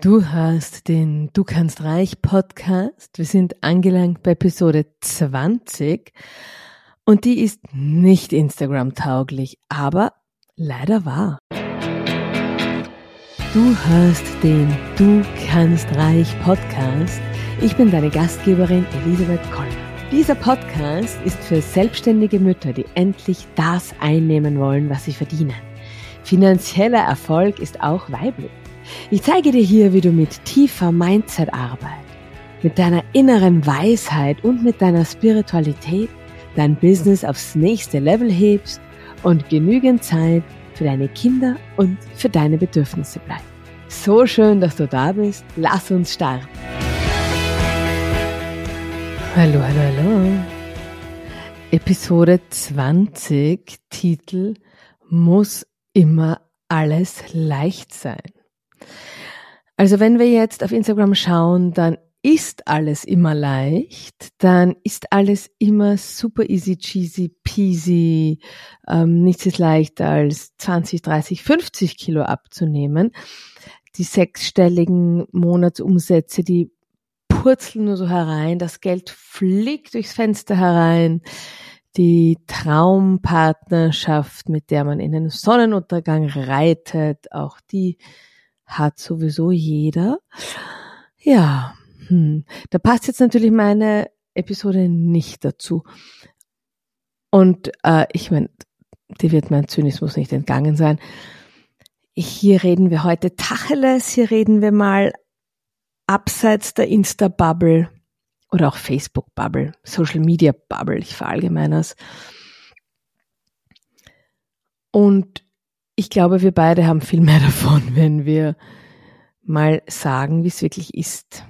Du hörst den Du kannst reich Podcast. Wir sind angelangt bei Episode 20 und die ist nicht Instagram tauglich, aber leider wahr. Du hörst den Du kannst reich Podcast. Ich bin deine Gastgeberin Elisabeth Koller. Dieser Podcast ist für selbstständige Mütter, die endlich das einnehmen wollen, was sie verdienen. Finanzieller Erfolg ist auch weiblich. Ich zeige dir hier, wie du mit tiefer Mindset-Arbeit, mit deiner inneren Weisheit und mit deiner Spiritualität dein Business aufs nächste Level hebst und genügend Zeit für deine Kinder und für deine Bedürfnisse bleibt. So schön, dass du da bist. Lass uns starten. Hallo, hallo, hallo. Episode 20, Titel Muss immer alles leicht sein. Also wenn wir jetzt auf Instagram schauen, dann ist alles immer leicht, dann ist alles immer super easy, cheesy, peasy. Ähm, nichts ist leichter als 20, 30, 50 Kilo abzunehmen. Die sechsstelligen Monatsumsätze, die purzeln nur so herein, das Geld fliegt durchs Fenster herein. Die Traumpartnerschaft, mit der man in den Sonnenuntergang reitet, auch die hat sowieso jeder. Ja, hm. da passt jetzt natürlich meine Episode nicht dazu. Und äh, ich meine, dir wird mein Zynismus nicht entgangen sein. Hier reden wir heute Tacheles, hier reden wir mal abseits der Insta-Bubble oder auch Facebook-Bubble, Social-Media-Bubble, ich verallgemeine es. Und ich glaube, wir beide haben viel mehr davon, wenn wir mal sagen, wie es wirklich ist.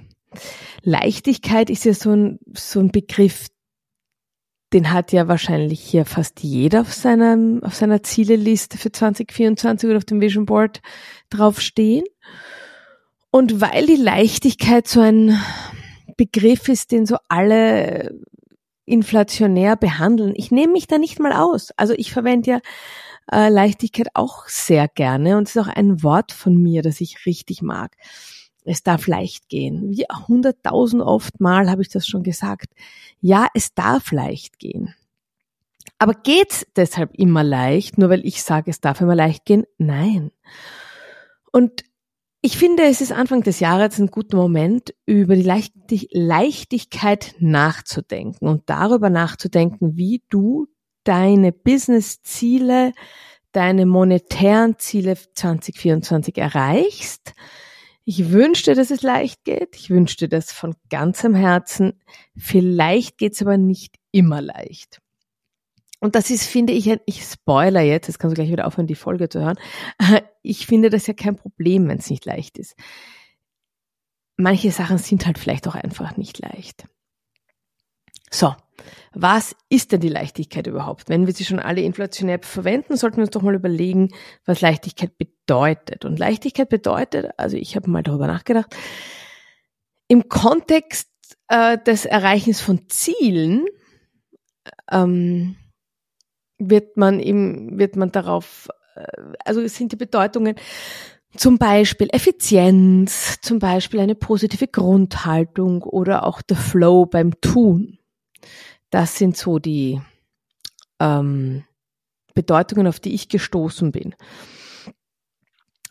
Leichtigkeit ist ja so ein, so ein Begriff, den hat ja wahrscheinlich hier fast jeder auf seiner, auf seiner Zieleliste für 2024 oder auf dem Vision Board draufstehen. Und weil die Leichtigkeit so ein Begriff ist, den so alle inflationär behandeln, ich nehme mich da nicht mal aus. Also ich verwende ja äh, Leichtigkeit auch sehr gerne und es ist auch ein Wort von mir, das ich richtig mag. Es darf leicht gehen. Wie hunderttausend oft mal habe ich das schon gesagt. Ja, es darf leicht gehen. Aber geht's deshalb immer leicht, nur weil ich sage, es darf immer leicht gehen? Nein. Und ich finde, es ist Anfang des Jahres ein guter Moment, über die Leichtigkeit nachzudenken und darüber nachzudenken, wie du deine Business-Ziele, deine monetären Ziele 2024 erreichst. Ich wünschte, dass es leicht geht. Ich wünschte das von ganzem Herzen. Vielleicht geht es aber nicht immer leicht. Und das ist, finde ich, ich spoiler jetzt, jetzt kannst du gleich wieder aufhören, die Folge zu hören. Ich finde das ja kein Problem, wenn es nicht leicht ist. Manche Sachen sind halt vielleicht auch einfach nicht leicht. So, was ist denn die Leichtigkeit überhaupt? Wenn wir sie schon alle inflationär verwenden, sollten wir uns doch mal überlegen, was Leichtigkeit bedeutet. Und Leichtigkeit bedeutet, also ich habe mal darüber nachgedacht, im Kontext äh, des Erreichens von Zielen ähm, wird man im, wird man darauf, äh, also es sind die Bedeutungen zum Beispiel Effizienz, zum Beispiel eine positive Grundhaltung oder auch der Flow beim Tun. Das sind so die ähm, Bedeutungen, auf die ich gestoßen bin.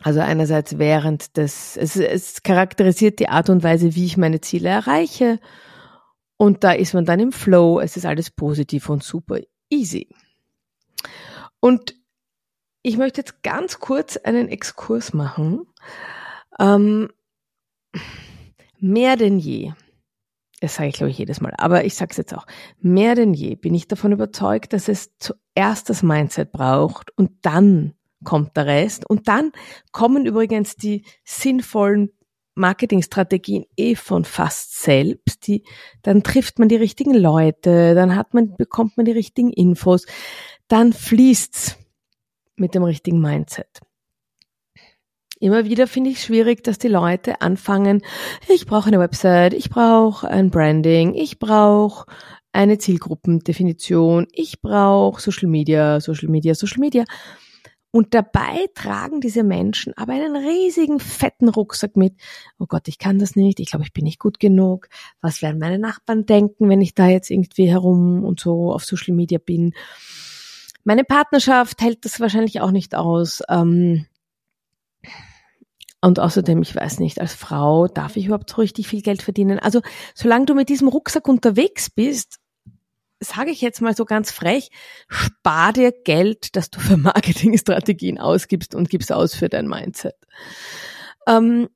Also einerseits während des, es, es charakterisiert die Art und Weise, wie ich meine Ziele erreiche. Und da ist man dann im Flow, es ist alles positiv und super easy. Und ich möchte jetzt ganz kurz einen Exkurs machen. Ähm, mehr denn je das sage ich glaube ich jedes Mal, aber ich sage es jetzt auch, mehr denn je bin ich davon überzeugt, dass es zuerst das Mindset braucht und dann kommt der Rest. Und dann kommen übrigens die sinnvollen Marketingstrategien eh von fast selbst, die, dann trifft man die richtigen Leute, dann hat man, bekommt man die richtigen Infos, dann fließt's mit dem richtigen Mindset. Immer wieder finde ich schwierig, dass die Leute anfangen, ich brauche eine Website, ich brauche ein Branding, ich brauche eine Zielgruppendefinition, ich brauche Social Media, Social Media, Social Media. Und dabei tragen diese Menschen aber einen riesigen fetten Rucksack mit. Oh Gott, ich kann das nicht. Ich glaube, ich bin nicht gut genug. Was werden meine Nachbarn denken, wenn ich da jetzt irgendwie herum und so auf Social Media bin? Meine Partnerschaft hält das wahrscheinlich auch nicht aus. Ähm, und außerdem, ich weiß nicht, als Frau darf ich überhaupt so richtig viel Geld verdienen. Also solange du mit diesem Rucksack unterwegs bist, sage ich jetzt mal so ganz frech, spar dir Geld, das du für Marketingstrategien ausgibst und gibst aus für dein Mindset. Ähm,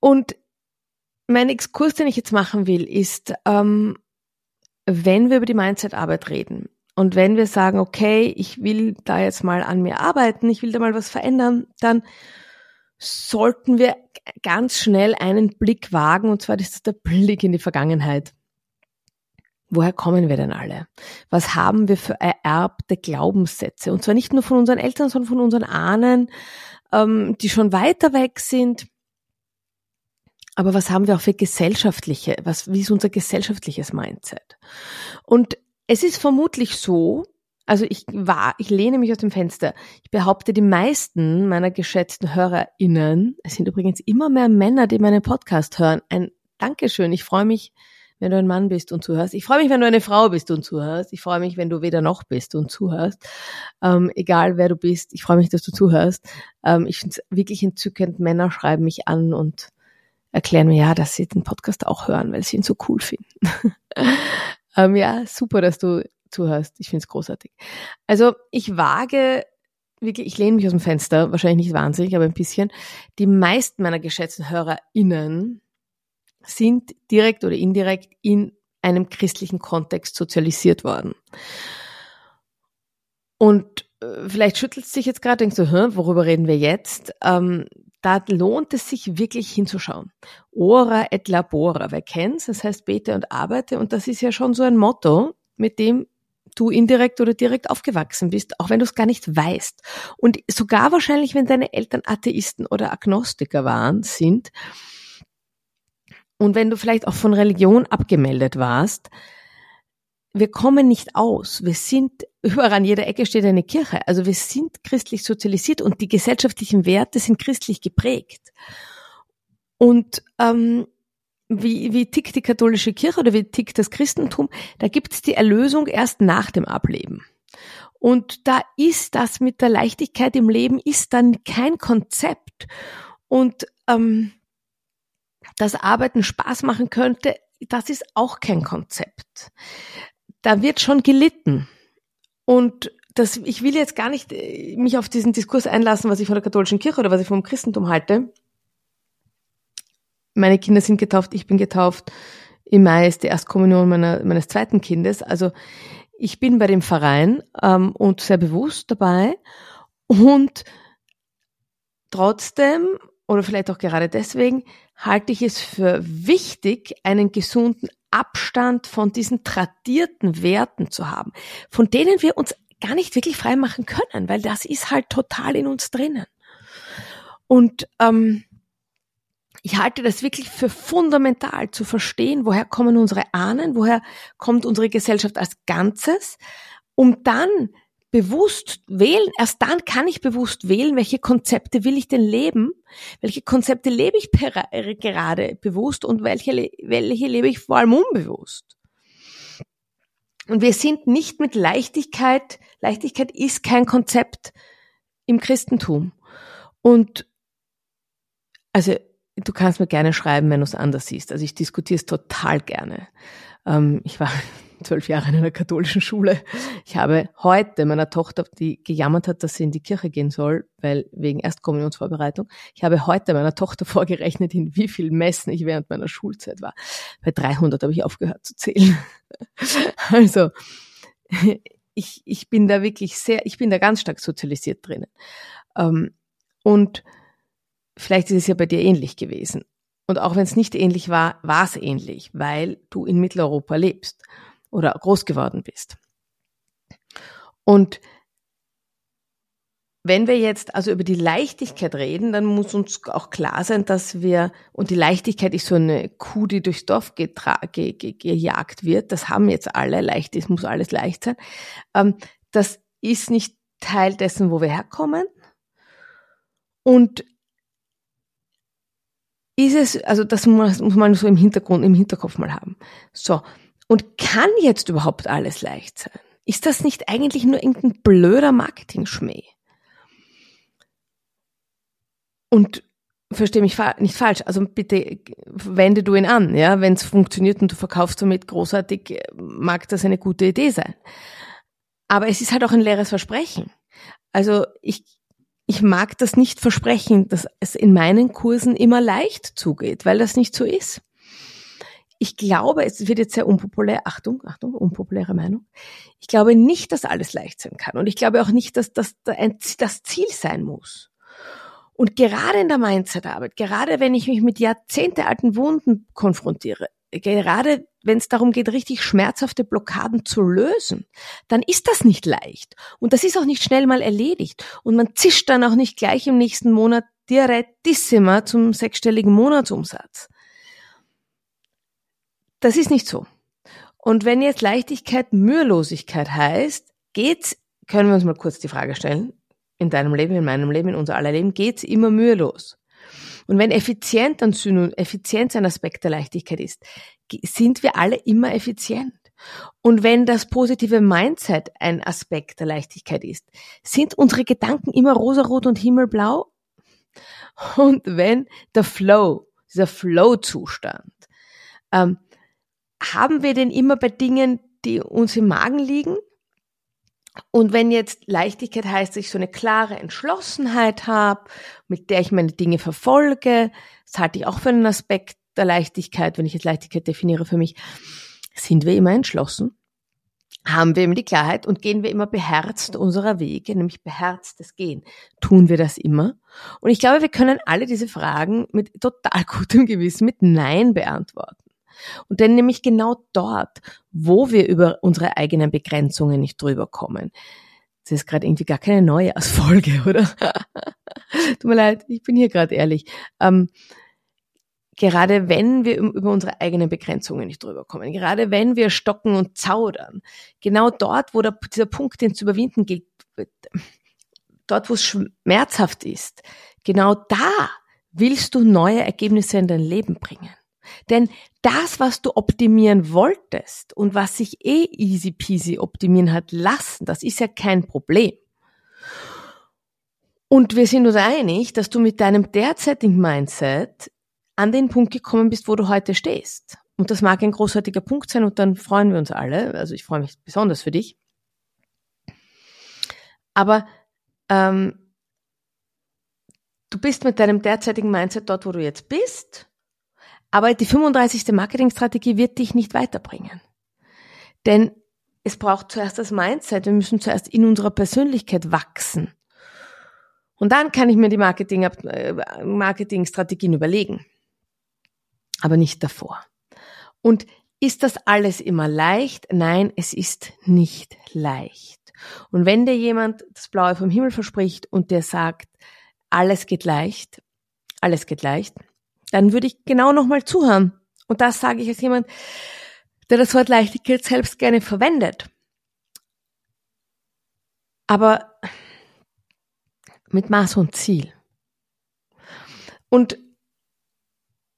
und mein Exkurs, den ich jetzt machen will, ist, ähm, wenn wir über die Mindset-Arbeit reden und wenn wir sagen, okay, ich will da jetzt mal an mir arbeiten, ich will da mal was verändern, dann sollten wir ganz schnell einen Blick wagen, und zwar das ist der Blick in die Vergangenheit. Woher kommen wir denn alle? Was haben wir für ererbte Glaubenssätze? Und zwar nicht nur von unseren Eltern, sondern von unseren Ahnen, ähm, die schon weiter weg sind. Aber was haben wir auch für gesellschaftliche, was, wie ist unser gesellschaftliches Mindset? Und es ist vermutlich so, also ich war, ich lehne mich aus dem Fenster. Ich behaupte, die meisten meiner geschätzten HörerInnen, es sind übrigens immer mehr Männer, die meinen Podcast hören. Ein Dankeschön. Ich freue mich, wenn du ein Mann bist und zuhörst. Ich freue mich, wenn du eine Frau bist und zuhörst. Ich freue mich, wenn du weder noch bist und zuhörst. Ähm, egal wer du bist, ich freue mich, dass du zuhörst. Ähm, ich finde es wirklich entzückend. Männer schreiben mich an und erklären mir ja, dass sie den Podcast auch hören, weil sie ihn so cool finden. ähm, ja, super, dass du zuhörst. Ich finde es großartig. Also ich wage wirklich, ich lehne mich aus dem Fenster, wahrscheinlich nicht wahnsinnig, aber ein bisschen. Die meisten meiner geschätzten HörerInnen sind direkt oder indirekt in einem christlichen Kontext sozialisiert worden. Und äh, vielleicht schüttelt es sich jetzt gerade, denkst du, Hä, worüber reden wir jetzt? Ähm, da lohnt es sich wirklich hinzuschauen. Ora et labora, wer kennt's? Das heißt, bete und arbeite. Und das ist ja schon so ein Motto, mit dem du indirekt oder direkt aufgewachsen bist, auch wenn du es gar nicht weißt. Und sogar wahrscheinlich, wenn deine Eltern Atheisten oder Agnostiker waren, sind, und wenn du vielleicht auch von Religion abgemeldet warst, wir kommen nicht aus. Wir sind, überall an jeder Ecke steht eine Kirche. Also wir sind christlich sozialisiert und die gesellschaftlichen Werte sind christlich geprägt. Und ähm, wie, wie tickt die katholische Kirche oder wie tickt das Christentum? Da gibt es die Erlösung erst nach dem Ableben. Und da ist das mit der Leichtigkeit im Leben, ist dann kein Konzept. Und ähm, dass Arbeiten Spaß machen könnte, das ist auch kein Konzept. Da wird schon gelitten. Und das, ich will jetzt gar nicht äh, mich auf diesen Diskurs einlassen, was ich von der katholischen Kirche oder was ich vom Christentum halte. Meine Kinder sind getauft, ich bin getauft. Im Mai ist die Erstkommunion meiner, meines zweiten Kindes. Also ich bin bei dem Verein ähm, und sehr bewusst dabei. Und trotzdem, oder vielleicht auch gerade deswegen, halte ich es für wichtig, einen gesunden Abstand von diesen tradierten Werten zu haben, von denen wir uns gar nicht wirklich frei machen können, weil das ist halt total in uns drinnen. Und ähm, ich halte das wirklich für fundamental zu verstehen, woher kommen unsere Ahnen, woher kommt unsere Gesellschaft als Ganzes, um dann bewusst wählen, erst dann kann ich bewusst wählen, welche Konzepte will ich denn leben, welche Konzepte lebe ich gerade bewusst und welche, welche lebe ich vor allem unbewusst. Und wir sind nicht mit Leichtigkeit, Leichtigkeit ist kein Konzept im Christentum. Und also du kannst mir gerne schreiben, wenn du es anders siehst. Also ich diskutiere es total gerne. Ähm, ich war zwölf Jahre in einer katholischen Schule. Ich habe heute meiner Tochter, die gejammert hat, dass sie in die Kirche gehen soll, weil wegen Erstkommunionsvorbereitung, ich habe heute meiner Tochter vorgerechnet, in wie viel Messen ich während meiner Schulzeit war. Bei 300 habe ich aufgehört zu zählen. Also, ich, ich bin da wirklich sehr, ich bin da ganz stark sozialisiert drinnen. Ähm, und vielleicht ist es ja bei dir ähnlich gewesen. Und auch wenn es nicht ähnlich war, war es ähnlich, weil du in Mitteleuropa lebst oder groß geworden bist. Und wenn wir jetzt also über die Leichtigkeit reden, dann muss uns auch klar sein, dass wir, und die Leichtigkeit ist so eine Kuh, die durchs Dorf getra ge ge gejagt wird, das haben jetzt alle, leicht, es muss alles leicht sein, ähm, das ist nicht Teil dessen, wo wir herkommen. Und ist es, also das muss, muss man so im Hintergrund, im Hinterkopf mal haben. So. Und kann jetzt überhaupt alles leicht sein? Ist das nicht eigentlich nur irgendein blöder Marketing-Schmäh? Und verstehe mich nicht falsch, also bitte wende du ihn an, ja, wenn es funktioniert und du verkaufst damit großartig, mag das eine gute Idee sein. Aber es ist halt auch ein leeres Versprechen. Also ich, ich mag das nicht versprechen, dass es in meinen Kursen immer leicht zugeht, weil das nicht so ist. Ich glaube, es wird jetzt sehr unpopulär, Achtung, Achtung, unpopuläre Meinung. Ich glaube nicht, dass alles leicht sein kann. Und ich glaube auch nicht, dass das das Ziel sein muss. Und gerade in der Mindset-Arbeit, gerade wenn ich mich mit jahrzehntealten Wunden konfrontiere, gerade wenn es darum geht, richtig schmerzhafte Blockaden zu lösen, dann ist das nicht leicht. Und das ist auch nicht schnell mal erledigt. Und man zischt dann auch nicht gleich im nächsten Monat direttissima zum sechsstelligen Monatsumsatz. Das ist nicht so. Und wenn jetzt Leichtigkeit Mühelosigkeit heißt, geht's, können wir uns mal kurz die Frage stellen, in deinem Leben, in meinem Leben, in unser aller Leben geht's immer mühelos. Und wenn effizient ein Synonym, Effizienz ein Aspekt der Leichtigkeit ist, sind wir alle immer effizient. Und wenn das positive Mindset ein Aspekt der Leichtigkeit ist, sind unsere Gedanken immer rosarot und himmelblau. Und wenn der Flow, dieser Flow-Zustand, ähm, haben wir den immer bei Dingen, die uns im Magen liegen? Und wenn jetzt Leichtigkeit heißt, dass ich so eine klare Entschlossenheit habe, mit der ich meine Dinge verfolge, das halte ich auch für einen Aspekt der Leichtigkeit, wenn ich jetzt Leichtigkeit definiere für mich, sind wir immer entschlossen, haben wir immer die Klarheit und gehen wir immer beherzt unserer Wege, nämlich beherztes Gehen. Tun wir das immer? Und ich glaube, wir können alle diese Fragen mit total gutem Gewissen mit Nein beantworten. Und denn nämlich genau dort, wo wir über unsere eigenen Begrenzungen nicht drüber kommen. Das ist gerade irgendwie gar keine neue Folge, oder? Tut mir leid, ich bin hier gerade ehrlich. Ähm, gerade wenn wir über unsere eigenen Begrenzungen nicht drüber kommen, gerade wenn wir stocken und zaudern, genau dort, wo der, dieser Punkt, den zu überwinden gilt, dort, wo es schmerzhaft ist, genau da willst du neue Ergebnisse in dein Leben bringen. Denn das, was du optimieren wolltest und was sich eh easy peasy optimieren hat lassen, das ist ja kein Problem. Und wir sind uns einig, dass du mit deinem derzeitigen Mindset an den Punkt gekommen bist, wo du heute stehst. Und das mag ein großartiger Punkt sein und dann freuen wir uns alle. Also ich freue mich besonders für dich. Aber ähm, du bist mit deinem derzeitigen Mindset dort, wo du jetzt bist aber die 35. Marketingstrategie wird dich nicht weiterbringen. Denn es braucht zuerst das Mindset. Wir müssen zuerst in unserer Persönlichkeit wachsen. Und dann kann ich mir die Marketing, äh, Marketingstrategien überlegen. Aber nicht davor. Und ist das alles immer leicht? Nein, es ist nicht leicht. Und wenn dir jemand das Blaue vom Himmel verspricht und der sagt, alles geht leicht, alles geht leicht, dann würde ich genau nochmal zuhören. Und das sage ich als jemand, der das Wort Leichtigkeit selbst gerne verwendet. Aber mit Maß und Ziel. Und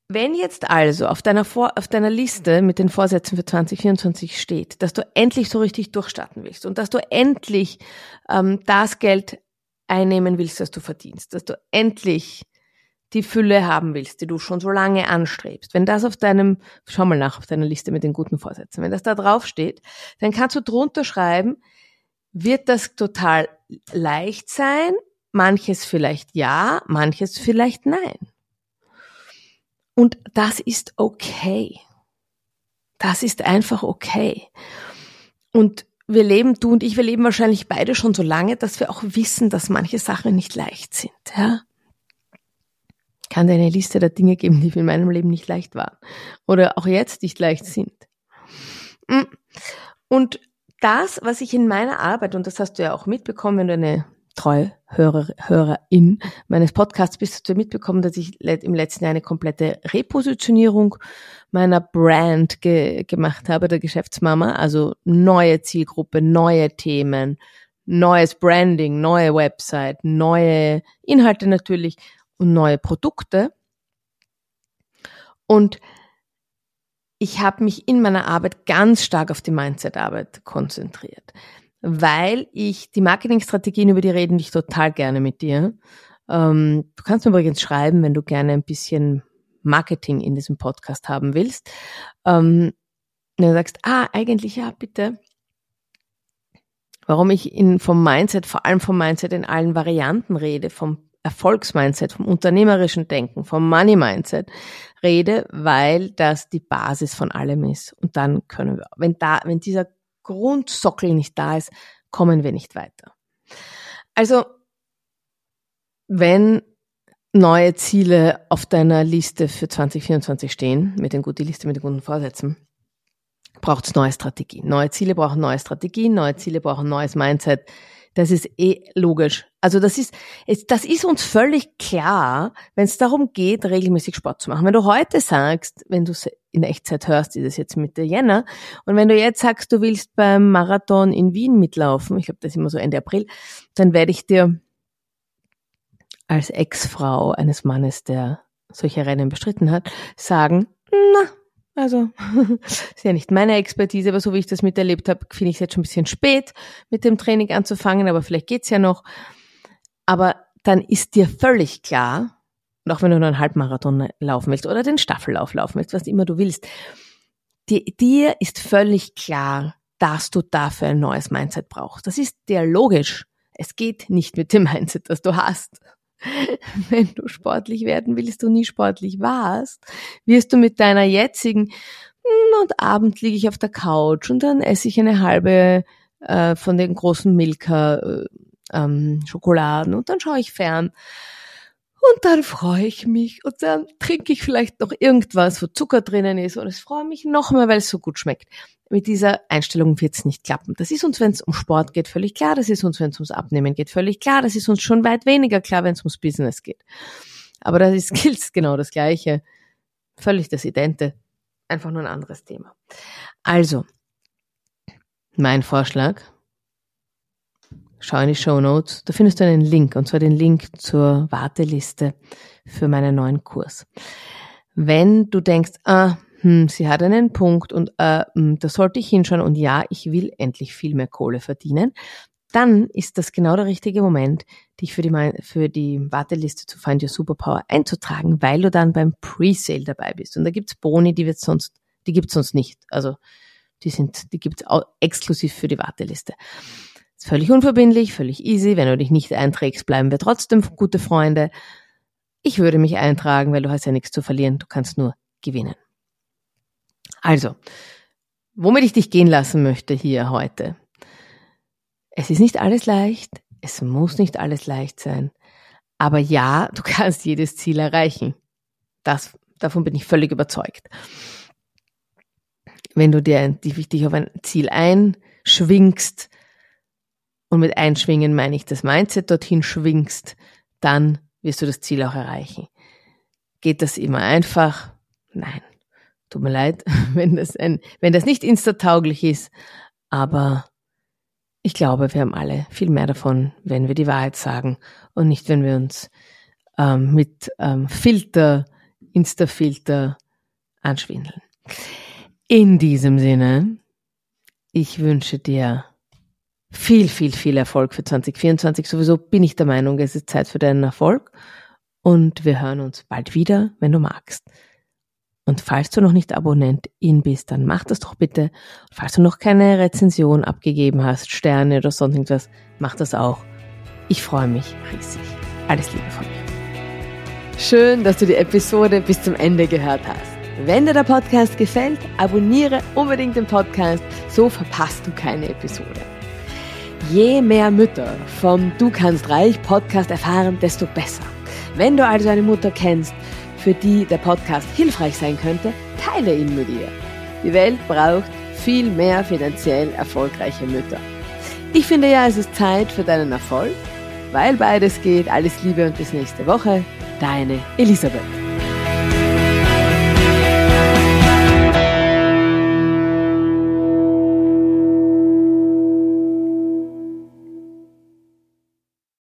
wenn jetzt also auf deiner, Vor auf deiner Liste mit den Vorsätzen für 2024 steht, dass du endlich so richtig durchstarten willst und dass du endlich ähm, das Geld einnehmen willst, das du verdienst, dass du endlich die Fülle haben willst, die du schon so lange anstrebst, wenn das auf deinem, schau mal nach auf deiner Liste mit den guten Vorsätzen, wenn das da drauf steht, dann kannst du drunter schreiben, wird das total leicht sein, manches vielleicht ja, manches vielleicht nein. Und das ist okay. Das ist einfach okay. Und wir leben, du und ich, wir leben wahrscheinlich beide schon so lange, dass wir auch wissen, dass manche Sachen nicht leicht sind, ja kann dir eine Liste der Dinge geben, die in meinem Leben nicht leicht waren oder auch jetzt nicht leicht sind. Mm. Und das, was ich in meiner Arbeit, und das hast du ja auch mitbekommen, wenn du eine treue Hörer, Hörerin meines Podcasts. Bist, du mitbekommen, dass ich im letzten Jahr eine komplette Repositionierung meiner Brand ge gemacht habe, der Geschäftsmama, also neue Zielgruppe, neue Themen, neues Branding, neue Website, neue Inhalte natürlich und neue Produkte. Und ich habe mich in meiner Arbeit ganz stark auf die Mindset-Arbeit konzentriert, weil ich die Marketingstrategien, über die reden ich total gerne mit dir. Ähm, du kannst mir übrigens schreiben, wenn du gerne ein bisschen Marketing in diesem Podcast haben willst. Ähm, wenn du sagst, ah, eigentlich ja, bitte. Warum ich in, vom Mindset, vor allem vom Mindset in allen Varianten rede, vom Erfolgsmindset, vom unternehmerischen Denken, vom Money Mindset rede, weil das die Basis von allem ist. Und dann können wir, wenn da, wenn dieser Grundsockel nicht da ist, kommen wir nicht weiter. Also, wenn neue Ziele auf deiner Liste für 2024 stehen, mit den guten Liste mit den guten Vorsätzen, braucht es neue Strategien. Neue Ziele brauchen neue Strategien, neue Ziele brauchen neues Mindset. Das ist eh logisch. Also das ist, das ist uns völlig klar, wenn es darum geht, regelmäßig Sport zu machen. Wenn du heute sagst, wenn du in Echtzeit hörst, ist es jetzt Mitte Jänner, und wenn du jetzt sagst, du willst beim Marathon in Wien mitlaufen, ich glaube, das ist immer so Ende April, dann werde ich dir als Ex-Frau eines Mannes, der solche Rennen bestritten hat, sagen, na, also, ist ja nicht meine Expertise, aber so wie ich das miterlebt habe, finde ich es jetzt schon ein bisschen spät, mit dem Training anzufangen, aber vielleicht geht's ja noch. Aber dann ist dir völlig klar, und auch wenn du nur einen Halbmarathon laufen willst oder den Staffellauf laufen willst, was immer du willst, dir, dir ist völlig klar, dass du dafür ein neues Mindset brauchst. Das ist dir logisch. Es geht nicht mit dem Mindset, das du hast. wenn du sportlich werden willst, du nie sportlich warst, wirst du mit deiner jetzigen hm, und Abend liege ich auf der Couch und dann esse ich eine halbe äh, von den großen Milka äh, ähm, Schokoladen und dann schaue ich fern und dann freue ich mich und dann trinke ich vielleicht noch irgendwas, wo Zucker drinnen ist und es freue mich noch mehr, weil es so gut schmeckt. Mit dieser Einstellung wird es nicht klappen. Das ist uns, wenn es um Sport geht, völlig klar. Das ist uns, wenn es ums Abnehmen geht, völlig klar. Das ist uns schon weit weniger klar, wenn es ums Business geht. Aber das ist Skills genau das Gleiche. Völlig das Idente. Einfach nur ein anderes Thema. Also, mein Vorschlag, schau in die Show Notes. Da findest du einen Link, und zwar den Link zur Warteliste für meinen neuen Kurs. Wenn du denkst, ah, hm, sie hat einen Punkt und äh, hm, da sollte ich hinschauen und ja, ich will endlich viel mehr Kohle verdienen, dann ist das genau der richtige Moment, dich für die, für die Warteliste zu Find Your Superpower einzutragen, weil du dann beim Pre-Sale dabei bist. Und da gibt's Boni, die wird sonst, die gibt's sonst nicht. Also die sind, die gibt's auch exklusiv für die Warteliste. Ist völlig unverbindlich, völlig easy. Wenn du dich nicht einträgst, bleiben wir trotzdem gute Freunde. Ich würde mich eintragen, weil du hast ja nichts zu verlieren. Du kannst nur gewinnen. Also, womit ich dich gehen lassen möchte hier heute. Es ist nicht alles leicht. Es muss nicht alles leicht sein. Aber ja, du kannst jedes Ziel erreichen. Das, davon bin ich völlig überzeugt. Wenn du dir dich auf ein Ziel einschwingst, und mit einschwingen meine ich das Mindset dorthin schwingst, dann wirst du das Ziel auch erreichen. Geht das immer einfach? Nein. Tut mir leid, wenn das ein, wenn das nicht instatauglich ist, aber ich glaube, wir haben alle viel mehr davon, wenn wir die Wahrheit sagen und nicht, wenn wir uns ähm, mit ähm, Filter, Insta-Filter anschwindeln. In diesem Sinne, ich wünsche dir viel, viel, viel Erfolg für 2024. Sowieso bin ich der Meinung, es ist Zeit für deinen Erfolg. Und wir hören uns bald wieder, wenn du magst. Und falls du noch nicht Abonnentin bist, dann mach das doch bitte. Falls du noch keine Rezension abgegeben hast, Sterne oder sonst irgendwas, mach das auch. Ich freue mich riesig. Alles Liebe von mir. Schön, dass du die Episode bis zum Ende gehört hast. Wenn dir der Podcast gefällt, abonniere unbedingt den Podcast, so verpasst du keine Episode. Je mehr Mütter vom Du kannst reich Podcast erfahren, desto besser. Wenn du also eine Mutter kennst, für die der Podcast hilfreich sein könnte, teile ihn mit ihr. Die Welt braucht viel mehr finanziell erfolgreiche Mütter. Ich finde ja, es ist Zeit für deinen Erfolg, weil beides geht. Alles Liebe und bis nächste Woche. Deine Elisabeth.